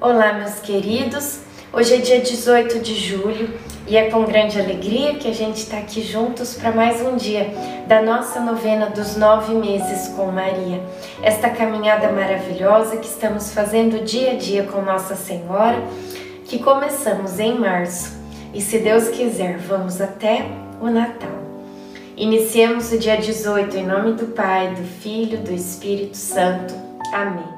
Olá, meus queridos. Hoje é dia 18 de julho e é com grande alegria que a gente está aqui juntos para mais um dia da nossa novena dos nove meses com Maria. Esta caminhada maravilhosa que estamos fazendo dia a dia com Nossa Senhora, que começamos em março e, se Deus quiser, vamos até o Natal. Iniciemos o dia 18 em nome do Pai, do Filho, do Espírito Santo. Amém.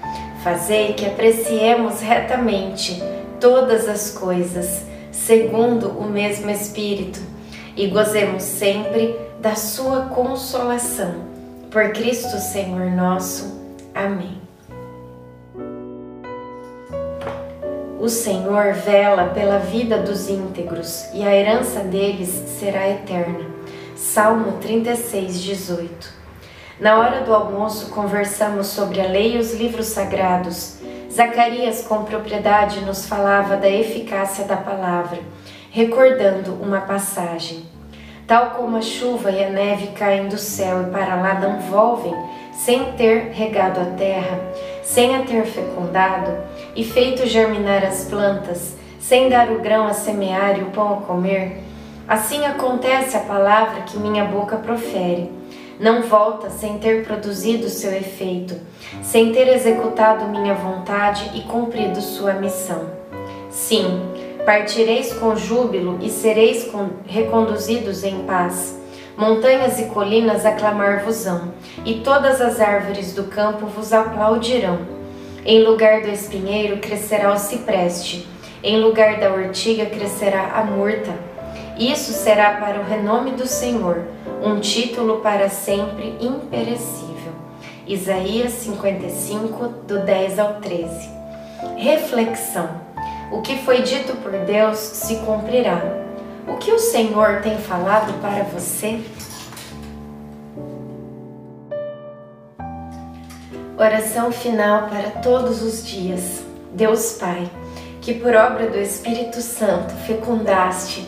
Fazei que apreciemos retamente todas as coisas, segundo o mesmo Espírito, e gozemos sempre da Sua consolação. Por Cristo Senhor nosso. Amém. O Senhor vela pela vida dos íntegros e a herança deles será eterna. Salmo 36, 18. Na hora do almoço, conversamos sobre a lei e os livros sagrados. Zacarias, com propriedade, nos falava da eficácia da palavra, recordando uma passagem. Tal como a chuva e a neve caem do céu e para lá não volvem, sem ter regado a terra, sem a ter fecundado e feito germinar as plantas, sem dar o grão a semear e o pão a comer, assim acontece a palavra que minha boca profere não volta sem ter produzido seu efeito, sem ter executado minha vontade e cumprido sua missão. Sim, partireis com júbilo e sereis reconduzidos em paz. Montanhas e colinas aclamar-vos-ão, e todas as árvores do campo vos aplaudirão. Em lugar do espinheiro crescerá o cipreste, em lugar da ortiga crescerá a murta. Isso será para o renome do Senhor um título para sempre imperecível. Isaías 55, do 10 ao 13. Reflexão: O que foi dito por Deus se cumprirá. O que o Senhor tem falado para você? Oração final para todos os dias. Deus Pai, que por obra do Espírito Santo fecundaste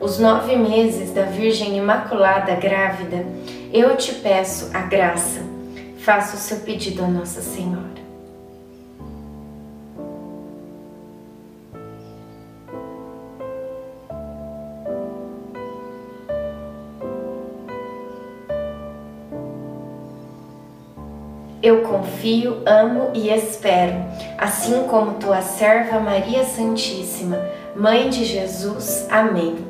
os nove meses da Virgem Imaculada grávida, eu te peço a graça. Faça o seu pedido a Nossa Senhora. Eu confio, amo e espero, assim como tua serva Maria Santíssima, Mãe de Jesus. Amém.